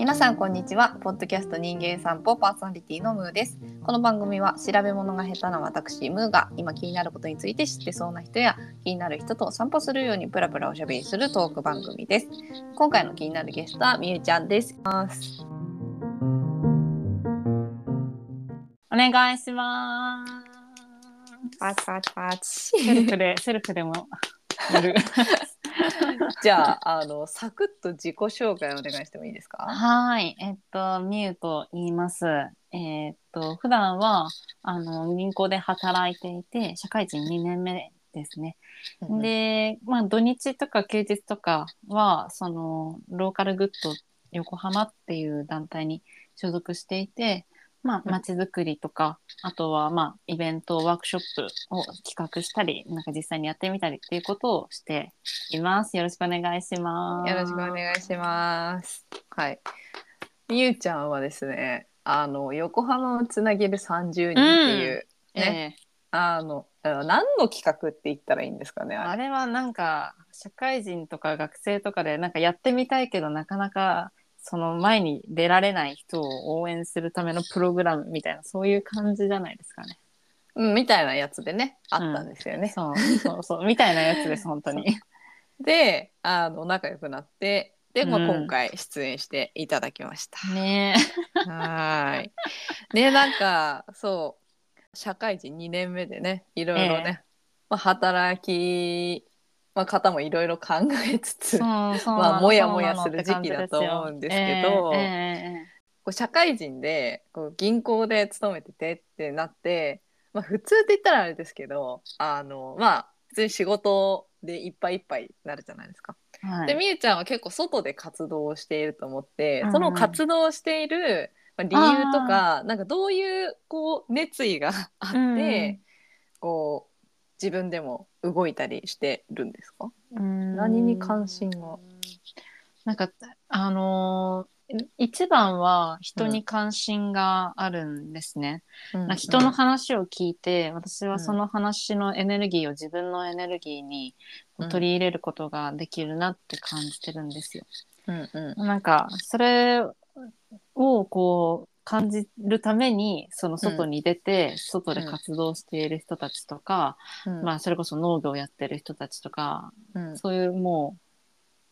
皆さんこんにちは。ポッドキャスト人間散歩パーソナリティのムーです。この番組は調べ物が下手な私ムーが今気になることについて知ってそうな人や気になる人と散歩するようにプラプラおしゃべりするトーク番組です。今回の気になるゲストはみゆちゃんです。お願いします。パチパチパチ。セルフでセルフでもやる じゃああのサクッと自己紹介お願いしてもいいですか？はい。えっとみゆと言います。えっと普段はあの銀行で働いていて社会人2年目ですね、でまあ土日とか休日とかはそのローカルグッド横浜っていう団体に所属していてまあ、街づくりとか、あとは、まあ、イベント、ワークショップを企画したり、なんか実際にやってみたりっていうことをしています。よろしくお願いします。よろしくお願いします。はい。みゆちゃんはですね、あの、横浜をつなげる30人っていう、うん、ね、えあの、何の企画って言ったらいいんですかねあれはなんか、社会人とか学生とかでなんかやってみたいけどなかなかその前に出られない人を応援するためのプログラムみたいなそういう感じじゃないですかね。うん、みたいなやつでねあったんですよね。そう そうそうみたいなやつです本当に。であの仲良くなってで、まあ、今回出演していただきました。うん、ねはい。ねなんかそう社会人2年目でねいろいろね、えまあ、働きまあ、方もいろいろ考えつつ、まあ、もやもやする時期だと思うんですけど、えーえー、こう社会人でこう銀行で勤めててってなって、まあ、普通って言ったらあれですけどあのまあ普通に仕事でいっぱいいっぱいになるじゃないですか。はい、でみゆちゃんは結構外で活動をしていると思って、その活動している理由とかなんかどういうこう熱意があって、うん、こう自分でも動いたりしてるんですか？何に関心が？なんかあのー、一番は人に関心があるんですね、うん、人の話を聞いて私はその話のエネルギーを自分のエネルギーに取り入れることができるなって感じてるんですよ。うんうん、なんかそれをこう感じるためにその外に出て、外で活動している人たちとか、まあそれこそ農業をやってる人たちとか、そういうもう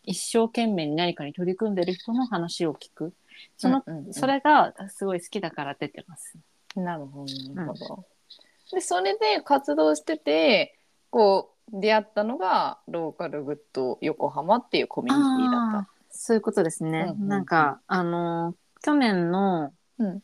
一生懸命に何かに取り組んでる人の話を聞くその、それがすごい好きだから出てます。なるほどなるほど。でそれで活動しててこう出会ったのがローカルグッド横浜っていうコミュニティだった。そういうことですね。なんかあの去年のうん。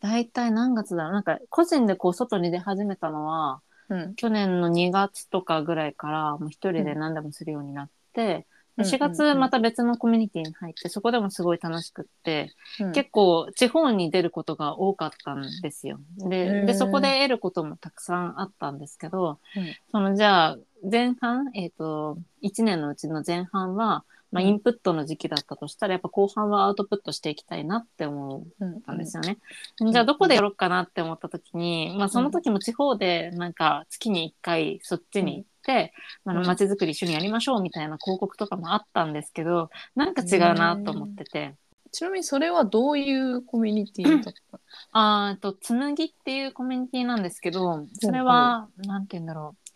大体何月だろう？なんか個人でこう外に出始めたのは、うん。去年の2月とかぐらいからもう一人で何でもするようになって、で4月また別のコミュニティに入ってそこでもすごい楽しくって、うん。結構地方に出ることが多かったんですよ。ででそこで得ることもたくさんあったんですけど、うん。そのじゃあ前半、えっと1年のうちの前半はまあ、インプットの時期だったとしたら、やっぱ後半はアウトプットしていきたいなって思ったんですよね。うん、じゃあどこでやろうかなって思った時に、まあその時も地方でなんか月に1回そっちに行って、うん、あの街づくり一緒にやりましょうみたいな広告とかもあったんですけど、なんか違うなと思ってて。ちなみにそれはどういうコミュニティだったあと、つむぎっていうコミュニティなんですけど、それは、なんて言うんだろう。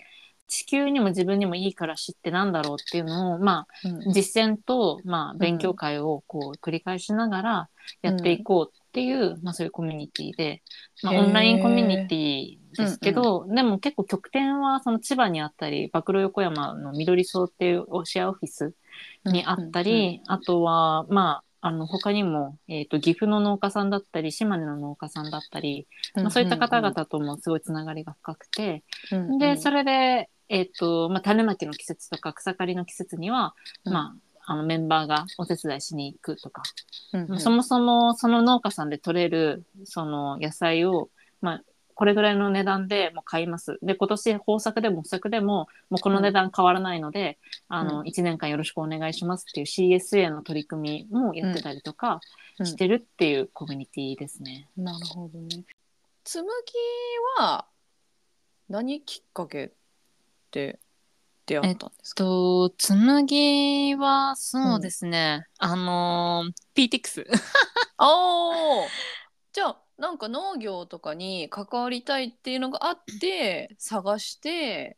地球にも自分にもいいから知ってなんだろうっていうのを、まあ、うん、実践と、まあ、勉強会をこう繰り返しながらやっていこうっていう、うん、まあ、そういうコミュニティで、まあ、オンラインコミュニティですけど、うんうん、でも結構極点はその千葉にあったり、暴露横山の緑荘っていうシェアオフィスにあったり、うんうんうん、あとは、まあ、あの他にも、えーと、岐阜の農家さんだったり島根の農家さんだったり、まあ、そういった方々ともすごいつながりが深くて、うんうん、でそれでえっ、ー、と、まあ、種まきの季節とか草刈りの季節には、うん、まあ、あのメンバーがお手伝いしに行くとか、うんうん、そもそもその農家さんで取れるその野菜を、まあ、これぐらいの値段でもう買います。で、今年豊作でも不作でも、もうこの値段変わらないので、うん、あの、1年間よろしくお願いしますっていう CSA の取り組みもやってたりとかしてるっていうコミュニティですね。うん、なるほどね。紬は何きっかけって出会ったんですか、と紬はそうですね、あのー PTX ああ じゃあなんか農業とかに関わりたいっていうのがあって探して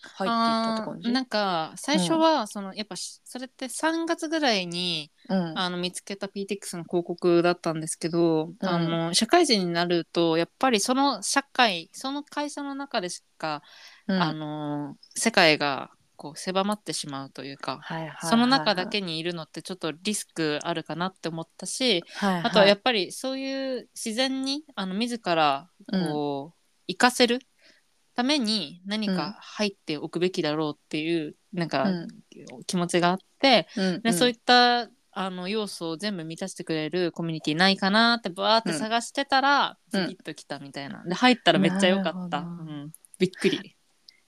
入っていったって感じ？なんか最初はその、やっぱしそれって3月ぐらいにうん。あの見つけた PTX の広告だったんですけど、うん。あの社会人になるとやっぱりその社会その会社の中でしか、うん。あの世界がこう狭まってしまうというか、その中だけにいるのってちょっとリスクあるかなって思ったし、はいはい。あとはやっぱりそういう自然にあの自らこう、活かせるために何か入っておくべきだろうっていう、なんかうん。気持ちがあって、うん。でそういったあの要素を全部満たしてくれるコミュニティないかなってバーって探してたら、うん。ズキッときたみたいな。で入ったらめっちゃ良かった、うん、びっくり。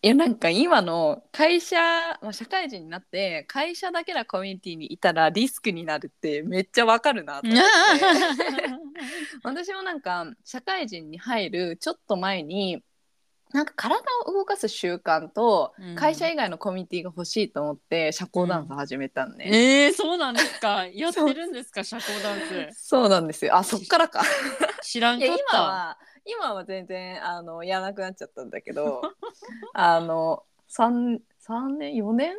いやなんか今の会社、まあ、社会人になって会社だけなコミュニティにいたらリスクになるってめっちゃわかるなと思って。私もなんか社会人に入るちょっと前になんか体を動かす習慣とうん。会社以外のコミュニティが欲しいと思って社交ダンス始めたんね、えー、そうなんですか？やってるんですか？社交ダンス。そうなんですよ。あそっからか。知らんかった。今は今は全然あのやらなくなっちゃったんだけど あの 3, 3年4年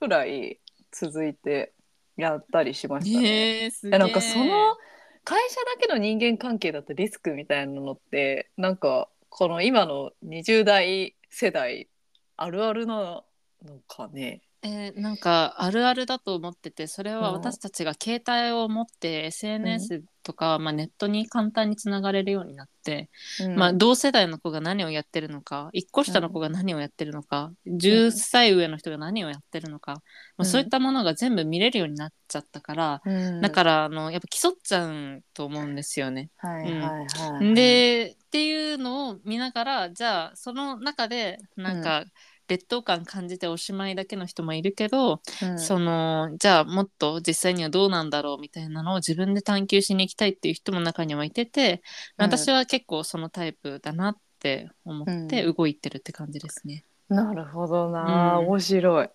くらい続いてやったりしましたね。えー、なんかその会社だけの人間関係だったリスクみたいなのってなんかこの今の20代世代あるあるなのかね。えーなんかあるあるだと思っててそれはうん。私たちが携帯を持って SNS とか、まあ、ネットに簡単につながれるようになって、うん。まあ、同世代の子が何をやってるのか1個下の子が何をやってるのか、10歳上の人が何をやってるのか、まあ、そういったものが全部見れるようになっちゃったから、うん。だからあのやっぱ競っちゃうと思うんですよね。はいはいはい、でっていうのを見ながらじゃあその中でなんか劣等感感じておしまいだけの人もいるけど、うん。そのじゃあもっと実際にはどうなんだろうみたいなのを自分で探求しに行きたいっていう人も中にはいてて、うん。私は結構そのタイプだなって思ってう動いてるって感じですね。なるほどな、うん。面白い。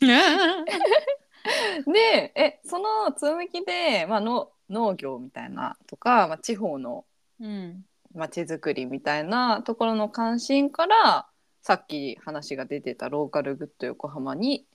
で えそのつむきで、まあ、の農業みたいなとか、まあ、地方のうん。まちづくりみたいなところの関心からさっき話が出てたローカルグッド横浜に、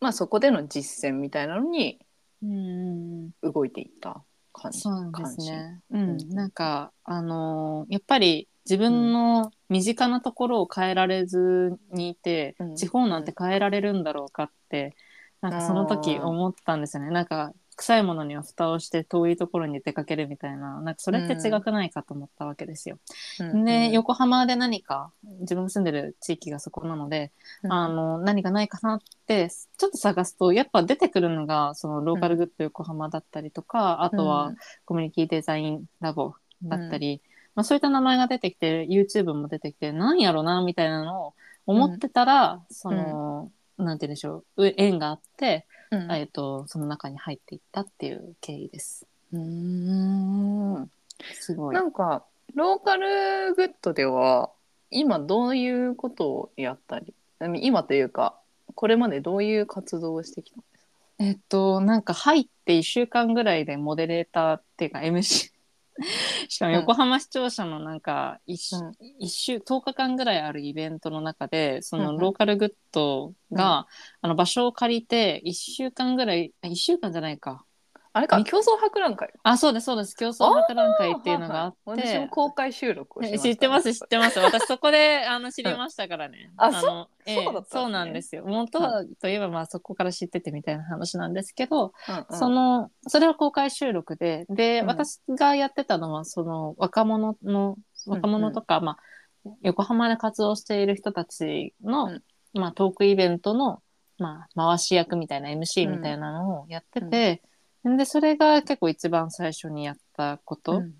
まあ、そこでの実践みたいなのにうん動いていった感じ。そうですね。う関ん、なんかあのーやっぱり自分の身近なところを変えられずにいて、うん地方なんて変えられるんだろうかって、なんかその時思ったんですよね。なんか臭いものには蓋をして遠いところに出かけるみたいな、なんかそれって違くないかと思ったわけですよ。うん。で、うん。横浜で何か自分が住んでる地域がそこなので、うん。あの何かないかなってちょっと探すとやっぱ出てくるのがそのローカルグッド横浜だったりとか、あとはコミュニティデザインラボだったり、まあ、そういった名前が出てきて YouTube も出てきてなんやろなみたいなのを思ってたら、その、なんて言うんでしょう。う縁があって、うん。えっとその中に入っていったっていう経緯です。うーん。すごい。な。んかローカルグッドでは今どういうことをやったり今というかこれまでどういう活動をしてきたんですか？えっとなんか入って1週間ぐらいでモデレーターっていうか MC しかも横浜市庁舎のなんか 1,、うん。一週10日間ぐらいあるイベントの中でそうんうん。のローカルグッドが、あの場所を借りて1週間ぐらい1週間じゃないかあれか。み競争博覧会。あそうですそうです。競争博覧会っていうのがあって、私も公開収録をしました。知ってます知ってます。私そこであの知りましたからね、あのええそうだったね。そうなんですよ。元はといえばまあそこから知っててみたいな話なんですけど、うんうん。そのそれは公開収録でで、うん。私がやってたのはその若者の若者とか、まあ、横浜で活動している人たちの、うん。まあ、トークイベントの、まあ、回し役みたいな MC みたいなのをやってて、でそれが結構一番最初にやったことうんうん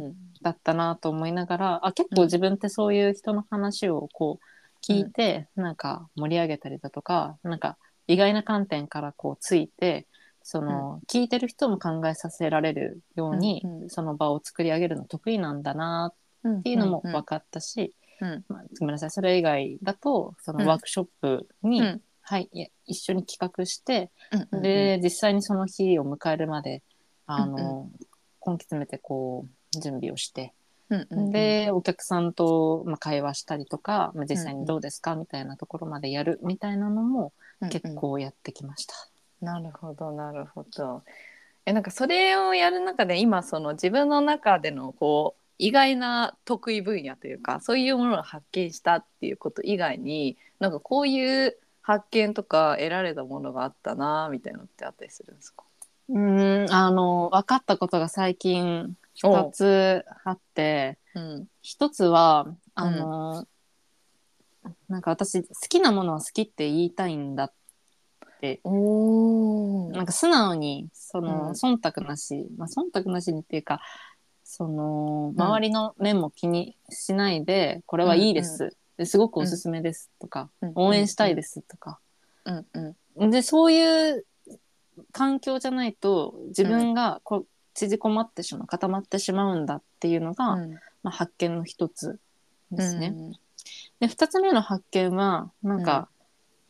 うんうん。だったなと思いながら、あ結構自分ってそういう人の話をこう聞いて、なんか盛り上げたりだとかなんか意外な観点からこうついてその、聞いてる人も考えさせられるように、うんうん。その場を作り上げるの得意なんだなうんっていうのも分かったし、うん。まあ、ごめんなさいそれ以外だとそのワークショップに、うんはい、一緒に企画して、うんで実際にその日を迎えるまであの、うん根気詰めてこう準備をして、うんうんでお客さんと、まあ、会話したりとか、まあ、実際にどうですかみたいなところまでやるみたいなのも結構やってきました。なるほどなるほど。えなんかそれをやる中で今その自分の中でのこう意外な得意分野というかそういうものを発見したっていうこと以外になんかこういう発見とか得られたものがあったなみたいなのってあったりするんですか？うんあの分かったことが最近2つあってうん1つはあの、なんか私好きなものは好きって言いたいんだって。おなんか素直にその、うん。忖度なし、まあ、忖度なしにっていうかそのうん。周りの目も気にしないで、これはいいです、ですごくおすすめですとか、応援したいですとか、うん。うん。でそういう環境じゃないと自分がこ、縮こまってしまう固まってしまうんだっていうのが、うん。まあ、発見の一つですね。うん。で2つ目の発見はなんか、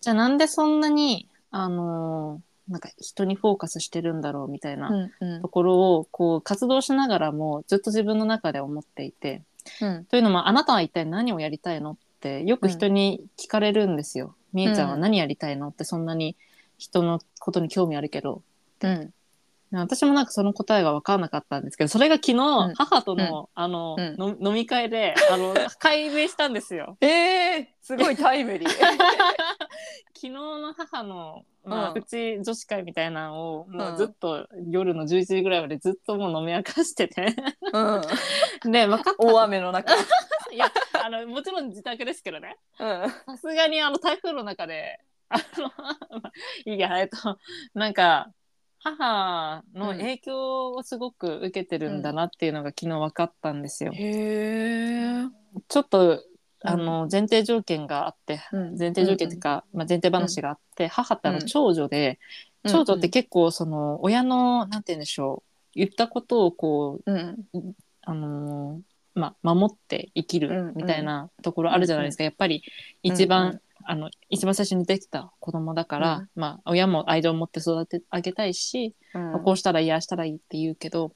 じゃあなんでそんなにあのーなんか人にフォーカスしてるんだろうみたいなうん。うん。ところをこう活動しながらもずっと自分の中で思っていてうんというのもあなたは一体何をやりたいのってよく人に聞かれるんですよ。みえちゃんは何やりたいの？ってそんなに人のことに興味あるけど。うん。私もなんかその答えが分からなかったんですけどそれが昨日、ん。母との,、あのうん。の飲み会であの 解明したんですよ。えー、すごいタイムリー。昨日の母の、まあうん。プチ女子会みたいなのを、もうん。うずっと夜の11時ぐらいまでずっともう飲み明かしてて。うん、で分かった。大雨の中。いやあのもちろん自宅ですけどね。うん。さすがにあの台風の中であのまあ いいやえっとなんか母の影響をすごく受けてるんだなっていうのが昨日分かったんですよ。へえ。ちょっとあの前提条件があって、うん。前提条件っていうか、まあ、前提話があって、母ってあのうん。長女で、長女って結構その親のなんて言うんでしょう言ったことをこううん。あのーまあ、守って生きうんうん。るみたいなところあるじゃないですか、やっぱり一番、うんうあの一番最初にできた子供だから、うん。まあ、親も愛情を持って育ててあげたいし、うん。まあこうしたらいいああしたらいいって言うけど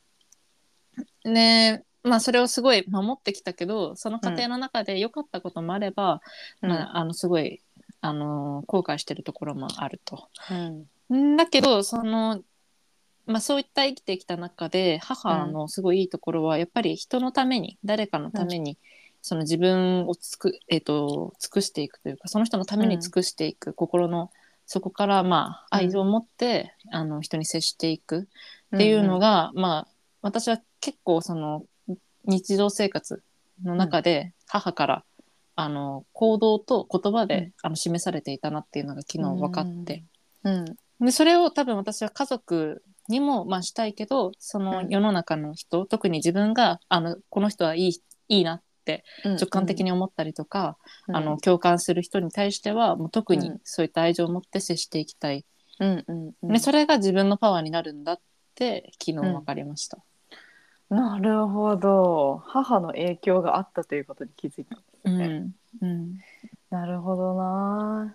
ねまあそれをすごい守ってきたけどその過程の中で良かったこともあれば、まあ、あのすごい、あのー後悔してるところもあると。うん。ん。だけどその、まあ、そういった生きてきた中で母のすごいいいところはやっぱり人のために誰かのために、その自分をつく、えっと尽くしていくというかその人のために尽くしていく、心のそこからまあ愛情を持って、あの人に接していくっていうのが、まあ私は結構その日常生活の中で母から、あの行動と言葉で、うん。あの示されていたなっていうのが昨日分かって、うん。でそれを多分私は家族にもまあしたいけどそのうん。世の中の人、特に自分があのこの人はいいいいなって直感的に思ったりとか、あの共感する人に対してはもう特にうん。そういった愛情を持って接していきたい、うんうんうん。でそれが自分のパワーになるんだって昨日分かりました。なるほど。母の影響があったということに気づいたんですうね、ん。うん。なるほどな。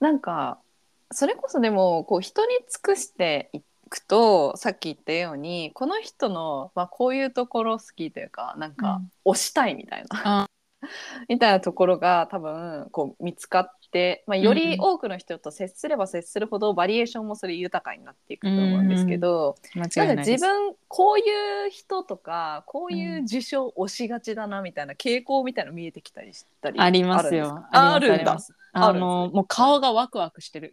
なんかそれこそでもこう人に尽くしていくとさっき言ったようにこの人の、まあ、こういうところ好きというかなんか推したいみたいな、あ みたいなところが多分こう見つかって、まあ、より多くの人と接すれば接するほどバリエーションもそれ豊かになっていくと思うんですけど。自分こういう人とかこういう受賞推しがちだなみたいな傾向みたいなの見えてきたりしたりありますよ。あるんだあのもう顔がワクワクしてる。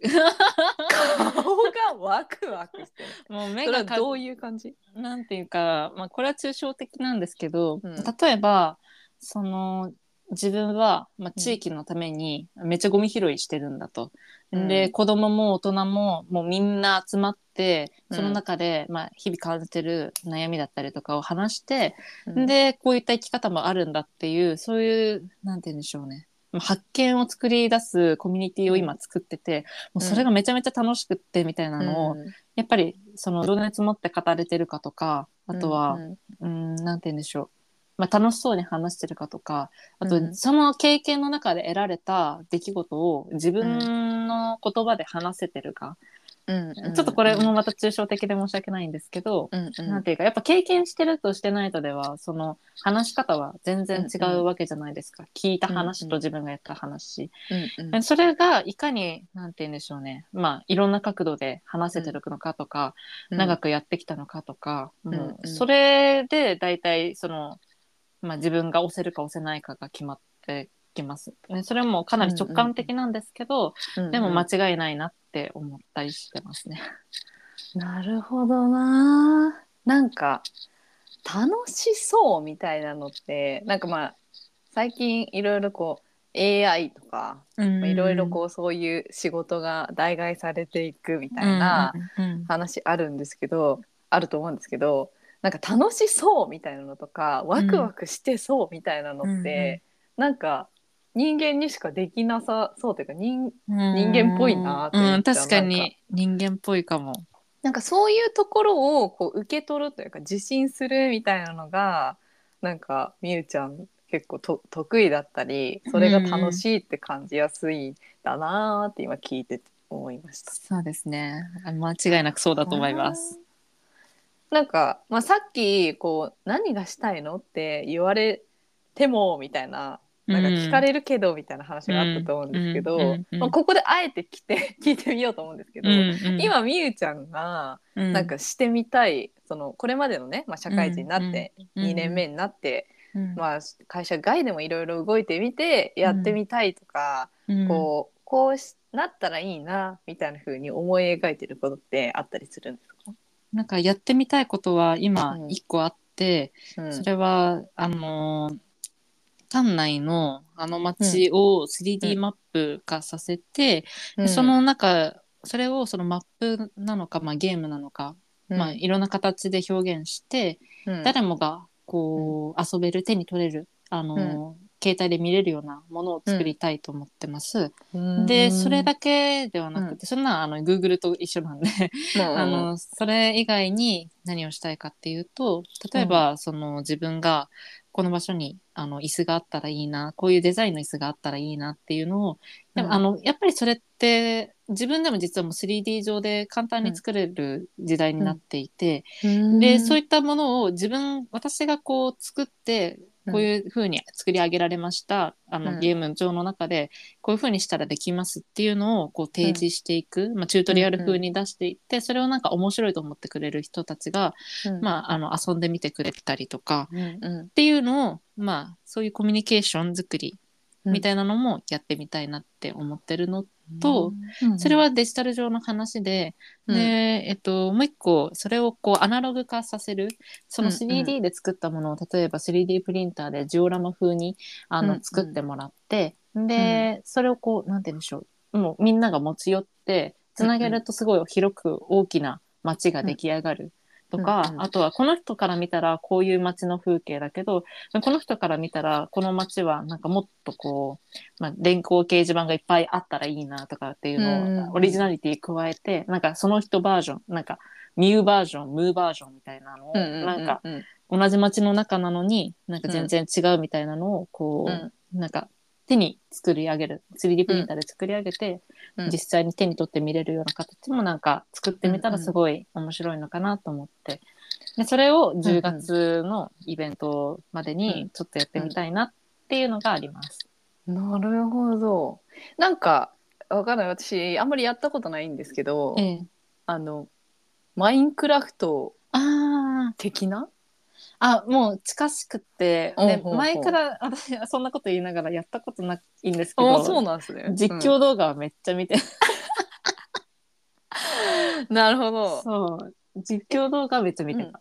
顔がワクワクしてる。もう目がどういう感じ？なんていうか、まあ、これは抽象的なんですけど、うん。例えばその自分は、まあ、地域のためにめっちゃゴミ拾いしてるんだと。うん。で子供も大人ももうみんな集まってうん。その中で、まあ、日々感じてる悩みだったりとかを話して、うん。でこういった生き方もあるんだっていうそういうなんて言うんでしょうね。まあ発見を作り出すコミュニティを今作ってて、もうそれがめちゃめちゃ楽しくってみたいなのを、うん。やっぱりその情熱持って語れてるかとかあとは、うん。うん、なんて言うんでしょう。まあ、楽しそうに話してるかとかあと、うん。その経験の中で得られた出来事を自分の言葉で話せてるか、うんちょっとこれもまた抽象的で申し訳ないんですけど、うんうん。なんていうかやっぱ経験してるとしてないとではその話し方は全然違うわけじゃないですか、聞いた話と自分がやった話、うんうん。それがいかになんて言うんでしょうね。まあいろんな角度で話せてるのかとか、長くやってきたのかとか、んもううんそれで大体その、まあ、自分が押せるか押せないかが決まってきます。ねそれもかなり直感的なんですけど、うんでも間違いないなって思ったりしてますね。なるほどな。なんか楽しそうみたいなのってなんかまあ最近いろいろこう AI とかまあいろいろこうそういう仕事が代替されていくみたいなうんうんうん話あるんですけど、あると思うんですけどなんか楽しそうみたいなのとかワクワクしてそうみたいなのって、なんか人間にしかできなさそうというか人人間っぽいなってうん、確かに人間っぽいかも。なんかそういうところをこう受け取るというか自信するみたいなのがなんかみゆちゃん結構と得意だったりそれが楽しいって感じやすいんだなーって今聞いてて思いました。そうですね。あ間違いなくそうだと思います。なんか、まあ、さっきこう何がしたいのって言われてもみたいななんか聞かれるけどみたいな話があったと思うんですけど、まあ、ここであえて来て 聞いてみようと思うんですけど、うん今みゆちゃんがうん。なんかしてみたいそのこれまでのね、まあ、社会人になってうん2年目になって、うん。まあ、会社外でもいろいろ動いてみてやってみたいとか、うん。こうこうしなったらいいなみたいな風に思い描いてることってあったりするんですか、なんかやってみたいことは今うん。一個あって、うん。それはあのー館内のあの街を 3D マップ化させて、でそ、の中それをそのマップなのか、まあ、ゲームなのか、うん。まあ、いろんな形で表現して、うん。誰もがこう遊べる手に取れるあのー、携帯で見れるようなものを作りたいと思ってます。うん。でそれだけではなくて、そんなあの Google と一緒なんでうんあ。のそれ以外に何をしたいかっていうと例えば、その自分がこの場所にあの椅子があったらいいなこういうデザインの椅子があったらいいなっていうのをでも、うん。あのやっぱりそれって自分でも実はもう 3D 上で簡単に作れる時代になっていて、でそういったものを自分私がこう作ってこういう風に作り上げられました、あのうん。ゲーム上の中でこういう風にしたらできますっていうのをこう提示していく、まあ、チュートリアル風に出していって、それをなんか面白いと思ってくれる人たちが、うん。まあ、あの遊んでみてくれたりとかうんうん。っていうのを、まあ、そういうコミュニケーション作りうんみたいなのもやってみたいなって思ってるのと、うんそれはデジタル上の話で、うん。で、えっと、もう一個、それをこうアナログ化させる、そのうんうん。3D で作ったものを、例えば 3D プリンターでジオラマ風にあの、作ってもらって、で、それをこう、なんて言うんでしょう、もうみんなが持ち寄って、つなげるとすごい広く大きな街が出来上がる。とか、うんうん。あとはこの人から見たらこういう街の風景だけどこの人から見たらこの街はなんかもっとこう、まあ、電光掲示板がいっぱいあったらいいなとかっていうのを、うんうんオリジナリティ加えてなんかその人バージョンなんかミューバージョンムーバージョンみたいなのを、うんうんうんなんかうん同じ街の中なのになんか全然違うみたいなのをこう、なんか手に作り上げる 3D プリンターで作り上げて、うん。実際に手に取って見れるような形もなんか作ってみたらすごい面白いのかなと思って、でそれを10月のイベントまでにちょっとやってみたいなっていうのがあります。なるほど。なんかわかんない。私あんまりやったことないんですけど、ええ、あのマインクラフトあ的なあもう近しくってで前から私はそんなこと言いながらやったことないんですけどあそうなんですね。実況動画はめっちゃ見て、う んなるほど。そう。実況動画はめっちゃ見てた。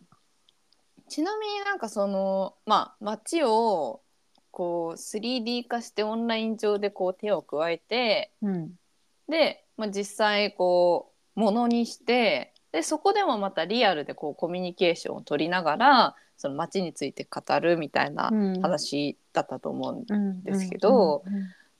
ちなみになんかそのまあ街をこう 3D 化してオンライン上でこう手を加えてうん。で、まあ、実際こうものにしてでそこでもまたリアルでこうコミュニケーションを取りながらその街について語るみたいなうん。話だったと思うんうんですけど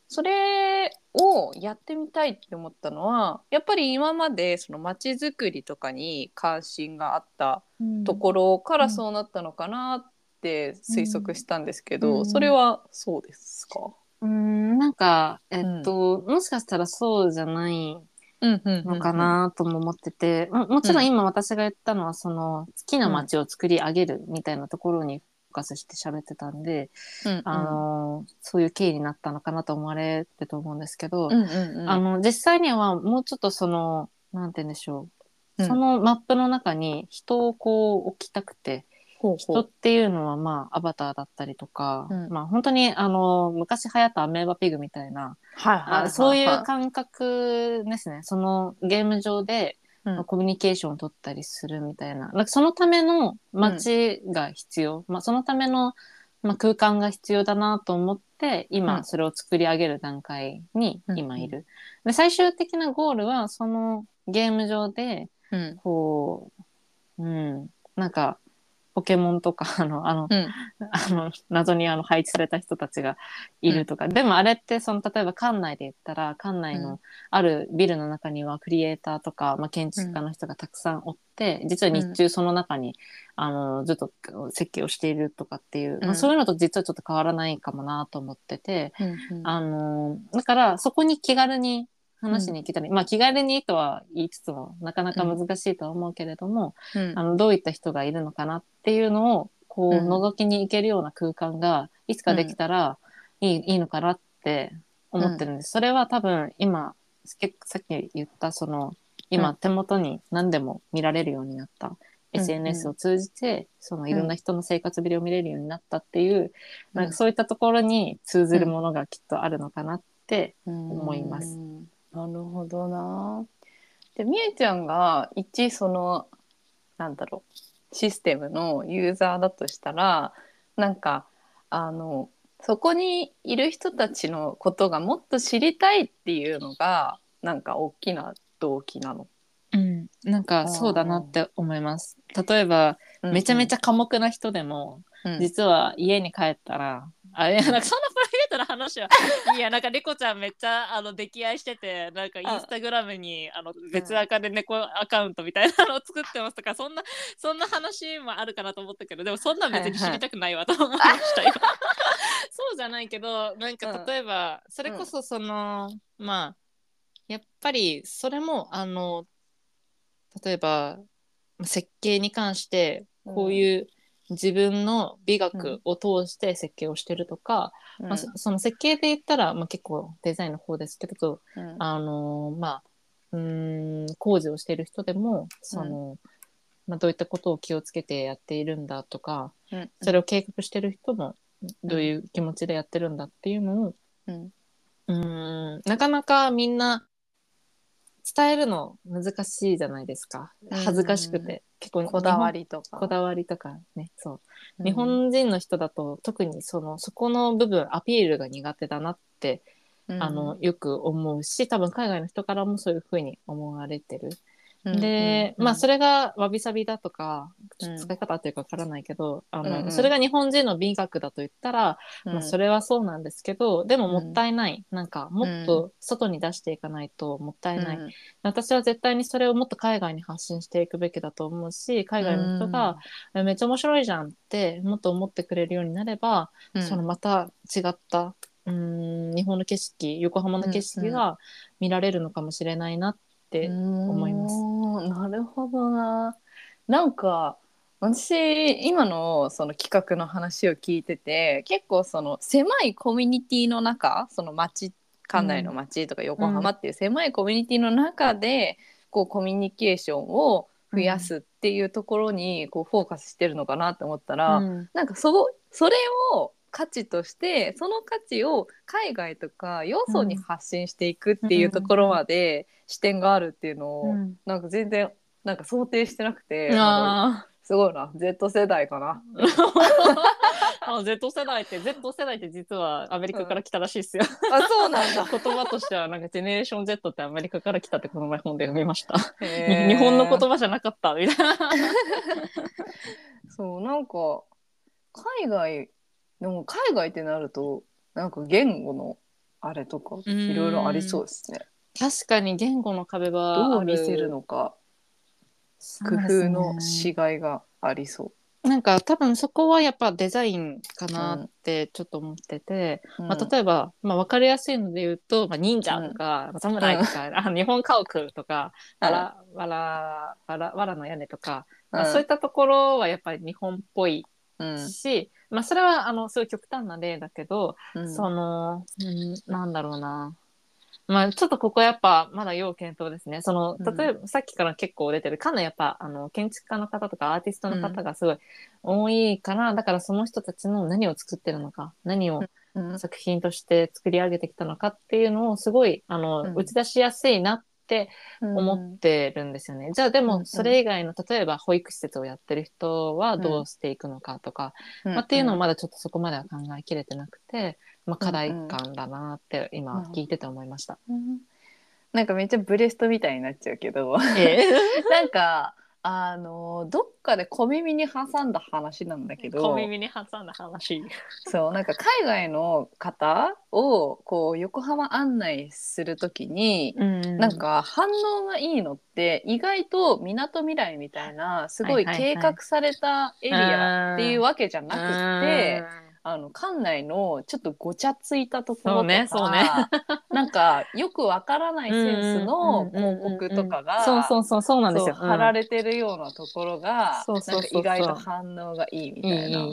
それをやってみたいって思ったのはやっぱり今までその街づくりとかに関心があったうんところからそうなったのかなっって推測したんですけど、うんそれはそうですか、うんなんかえっと、もしかしたらそうじゃないのかなとも思ってて、ももちろん今私が言ったのはその好きな街を作り上げるみたいなところにフォーカスして喋ってたんで、うんうん。あのそういう経緯になったのかなと思われると思うんですけど、うんうんうん。あの実際にはもうちょっとそのなんて言うんでしょう、うん。そのマップの中に人をこう置きたくて人っていうのはまあアバターだったりとか、うん。まあ本当にあの昔流行ったアメーバピグみたいな、はいはいはいそういう感覚ですね。そのゲーム上で、うん。コミュニケーションを取ったりするみたいな。なんかそのための街が必要、まあ、そのための、まあ、空間が必要だなと思ってうん。今それを作り上げる段階に今いうんる。で最終的なゴールはそのゲーム上でうん。こう、うん、なんかポケモンとか あのあのうん。あの謎にあの配置された人たちがいるとか、でもあれってその例えば館内で言ったら館内うのあるビルの中にはクリエイターとか、まあ、建築家の人がたくさんおって、実は日中その中に、あのずっと設計をしているとかっていう、まあ、うんそういうのと実はちょっと変わらないかもなと思ってて、うん。あのだからそこに気軽に話しに行けたり、まあ気軽にとは言いつつもなかなか難しいとは思うけれども、うん。あのどういった人がいるのかなっていうのをこううん。覗きに行けるような空間がいつかできたらいい,、いいのかなって思ってるんです。それは多分今けさっき言ったその今うん。手元に何でも見られるようになった、うん。SNS を通じてそのいろんな人の生活ぶりを見れるようになったっていう、うん。なんかそういったところに通ずるものがきっとあるのかなって、思います。うんなるほどな。でみえちゃんが一そのなんだろうシステムのユーザーだとしたらなんかあのそこにいる人たちのことがもっと知りたいっていうのがなんか大きな動機なの？うん、なんかそうだなって思います。例えばめちゃめちゃ、ゃ寡黙な人でも、うん実は家に帰ったら、あいやなんかそんな話は。いやなんか猫ちゃんめっちゃあの溺愛しててなんかインスタグラムにあの別アカで猫アカウントみたいなのを作ってますとかそんなそんな話もあるかなと思ったけどでもそんなん別に知りたくないわと思いましたよ。そうじゃないけどなんか例えば、それこそその、まあやっぱりそれもあの例えば設計に関してこういう自分の美学を通して設計をしてるとか、うん。まあ、そその設計で言ったら、まあ、結構デザインの方ですけど、うん。あのまあうーん工事をしてる人でもその、まあ、どういったことを気をつけてやっているんだとかうん。それを計画してる人もどういう気持ちでやってるんだっていうのをうん。うーんなかなかみんな伝えるの難しいじゃないですか。恥ずかしくて、結構こだわりとか。こだわりとかねそう。うん。日本人の人だと特にそのそこの部分アピールが苦手だなって、うん。あのよく思うし多分海外の人からもそういうふうに思われてる。うんで、うんまあそれがわびさびだとかちょっうん。と使い方あってるかわからないけど、あのうんうん。それが日本人の美学だと言ったら、うん。まあ、それはそうなんですけどでもうん。もったいない、なんかもっと外に出していかないともったいない、うん。私は絶対にそれをもっと海外に発信していくべきだと思うし海外の人が、えめっちゃ面白いじゃんってもっと思ってくれるようになれば、うん。そのまた違ったうーん日本の景色横浜の景色が見られるのかもしれないなって、思いますす。なるほどな。なんか私今のその企画の話を聞いてて結構その狭いコミュニティの中その町館内の町とか横浜っていう狭いコミュニティの中でこうコミュニケーションを増やすっていうところにこうフォーカスしてるのかなって思ったら、うんなんかそそれを価値としてその価値を海外とかよそに発信していくっていうところまで視点があるっていうのを、うん。なんか全然なんか想定してなくてすごいな。Z 世代かな。ー あ Z 世代って Z 世代って実はアメリカから来たらしいですよ、あそうなんだ。言葉としてはなんかジェネレーション Z ってアメリカから来たってこの前本で読みました、日本の言葉じゃなかったみたいな。そうなんか海外でも海外ってなるとなんか言語のあれとかうん。いろいろありそうですね。確かに言語の壁はどうあ見せるのか工夫のしがいがありそなんか多分そこはやっぱデザインかなってちょっと思ってて、まあ、例えば、まあ、分かりやすいので言うと、まあ、忍者とか、うん、侍とか、あ日本家屋とか、わら、わら、わら、わらの屋根とか、まあ、そういったところはやっぱり日本っぽいし、うん、まあ、それはあのすごい極端な例だけど、うん、その、うん、なんだろうな。まあ、ちょっとここやっぱまだ要検討ですね。その例えば、さっきから結構出てるかなりやっぱあの建築家の方とかアーティストの方がすごい多いから、うん、だからその人たちの何を作ってるのか何を作品として作り上げてきたのかっていうのをすごいあの、うん、打ち出しやすいなっって思ってるんですよね。うん、じゃあでもそれ以外の例えば保育施設をやってる人はどうしていくのかとか、うん、まあ、っていうのをまだちょっとそこまでは考えきれてなくて、まあ、課題感だなって今聞いてて思いました。なんかめっちゃブレストみたいになっちゃうけど、えー、なんかあのどっかで小耳に挟んだ話なんだけど小耳に挟んだ話。そうなんか海外の方をこう横浜案内する時に、うん、なんか反応がいいのって意外とみなとみらいみたいなすごい計画されたエリアっていうわけじゃなくて。あの館内のちょっとごちゃついたところとか、ねね、なんかよくわからないセンスの広告とかがそうそうそうそうなんですよ。貼られてるようなところが、うん、なんか意外と反応がいいみたいな。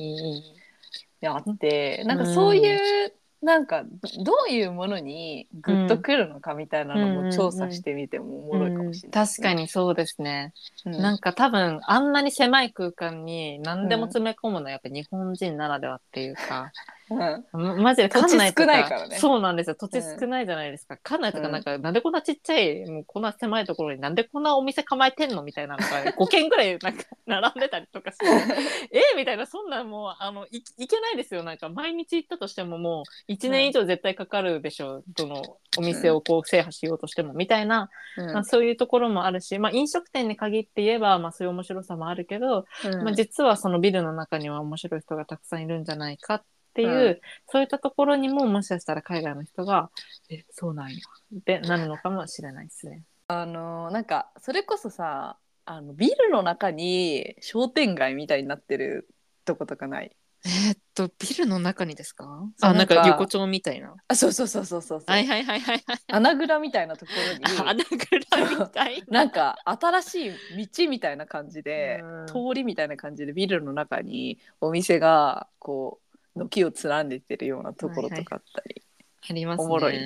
やってなんかそういうなんかどういうものにグッとくるのかみたいなのも調査してみてもおもろいかもしれない、ね、確かにそうですね、うん、なんか多分あんなに狭い空間に何でも詰め込むのはやっぱ日本人ならではっていうか、うん、マジで土地少ないからね。そうなんですよ。土地少ないじゃないですか、うん、館内とかなんか、なんでこんなちっちゃいもうこんな狭いところになんでこんなお店構えてんのみたいなのが5軒ぐらいなんか並んでたりとかして。えみたいなそんなもうあのいいけないですよ。なんか毎日行ったとしてももう1年以上絶対かかるでしょう、どのお店をこう制覇しようとしてもみたいな、まあ、そういうところもあるし、まあ、飲食店に限って言えば、まあ、そういう面白さもあるけど、まあ、実はそのビルの中には面白い人がたくさんいるんじゃないかっていう、うん、そういったところにももしかしたら海外の人が「えそうなんや」ってなるのかもしれないですね。あのなんかそれこそさあのビルの中に商店街みたいになってるとことかない？えー、っとビルの中にですか？あなんか横丁みたいな。あそうそうそうそうそうはいはいはいはい穴蔵みたいなところに。穴蔵みたいな。なんか新しい道みたいな感じで通りみたいな感じでビルの中にお店がこう軒を連ねてるようなところとかあったり、ありますね。おもろい。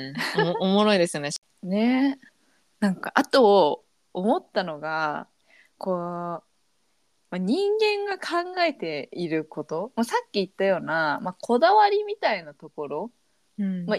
お。おもろいですよね。ね。なんかあと思ったのがこう、まあ、人間が考えていること。もうさっき言ったような、まあ、こだわりみたいなところ、うん。まあ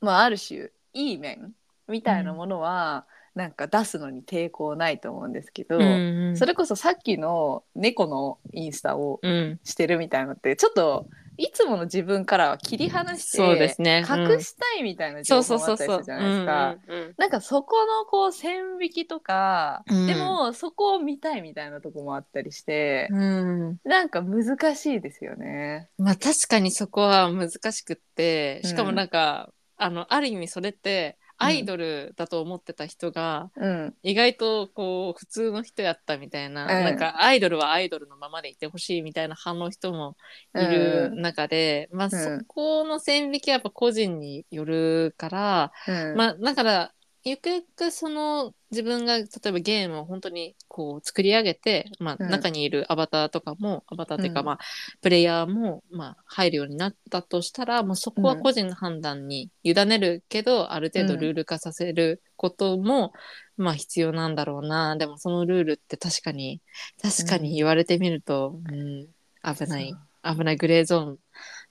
まあ、ある種いい面みたいなものは、うん、なんか出すのに抵抗ないと思うんですけど、うんうん、それこそさっきの猫のインスタをしてるみたいなのって、ちょっといつもの自分からは切り離してそうですね、隠したいみたいな情報もあったりするじゃないですか。なんかそこのこう線引きとか、うん、でもそこを見たいみたいなとこもあったりして、うん、なんか難しいですよね。まあ確かにそこは難しくってしかもなんか、うん、あのある意味それってアイドルだと思ってた人が、うん、意外とこう普通の人やったみたいな、うん、なんかアイドルはアイドルのままでいてほしいみたいな反応人もいる中で、うん、まあそこの線引きはやっぱ個人によるから、まあだからゆくゆくその自分が例えばゲームを本当にこう作り上げて、まあ、中にいるアバターとかも、アバターっていうか、まあプレイヤーも、まあ、入るようになったとしたらもうそこは個人の判断に委ねるけど、ある程度ルール化させることも、まあ必要なんだろうな。でもそのルールって確かに確かに言われてみると、うん、危ない。危ないグレーゾーン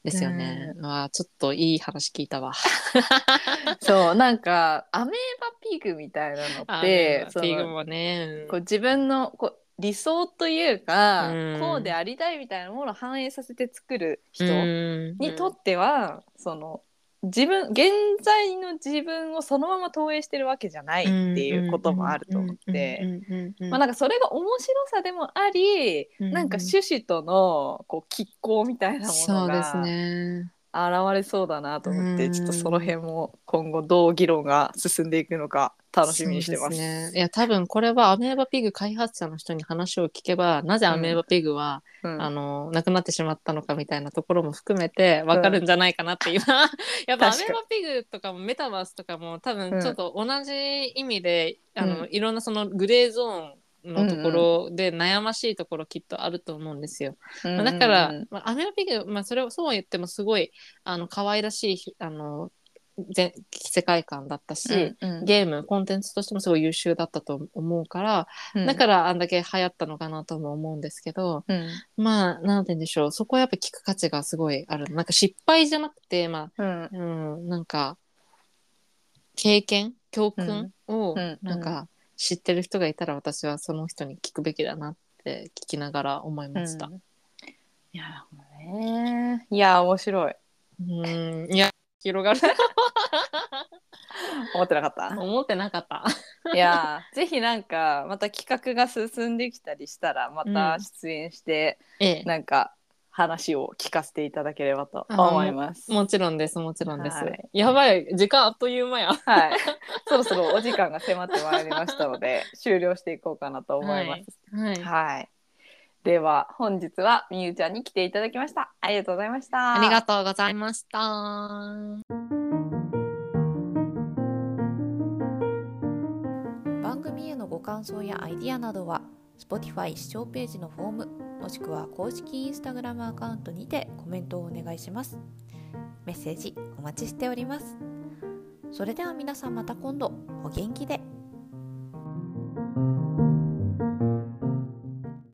ですよね。うん、あちょっといい話聞いたわ。そうなんかアメーバピグみたいなのってピグもね、こう自分のこう理想というか、うん、こうでありたいみたいなものを反映させて作る人にとっては、その自分現在の自分をそのまま投影してるわけじゃないっていうこともあると思って。まあなんかそれが面白さでもあり、うん、なんか趣旨とのこう拮抗みたいなものが現れそうだなと思って、ちょっとその辺も今後どう議論が進んでいくのか楽しみにしてます。すね。いや、多分これはアメーバピグ開発者の人に話を聞けば、なぜアメーバピグは、うん。あの、亡くなってしまったのかみたいなところも含めてわかるんじゃないかなって今、やっぱアメーバピグとかもメタバースとかも多うん。分ちょっと同じ意味で、あの、うん。いろんなそのグレーゾーン、のところで悩ましいところきっとあると思うんですよ。まあだから、うんまあ、アメロピグ、まあ、それをそうは言ってもすごいあの可愛らしいあのぜ世界観だったし、うんうん。ゲームコンテンツとしてもすごい優秀だったと思うから、うん。だからあんだけ流行ったのかなとも思うんですけどうん。まあなんて言うんでしょう。そこはやっぱ聞く価値がすごいある。なんか失敗じゃなくてまうん。あうんなんか経験教訓をうん。うん。なんか知ってる人がいたら私はその人に聞くべきだなって聞きながら思いました。うん。いやもうね。いや面白い。うん。いや広がる。思ってなかった？思ってなかった。いやぜひなんかまた企画が進んできたりしたらまた出演して、ええ、なんか話を聞かせていただければと思います。もちろんですもちろんです。はいやばい時間あっという間や。はい、そろそろお時間が迫ってまいりましたので 終了していこうかなと思います。はい。はい、では本日はみゆちゃんに来ていただきました。ありがとうございました。ありがとうございました。番組へのご感想やアイディアなどは Spotify 視聴ページのフォームもしくは公式 Instagram アカウントにてコメントをお願いします。メッセージお待ちしております。それでは皆さんまた今度お元気で。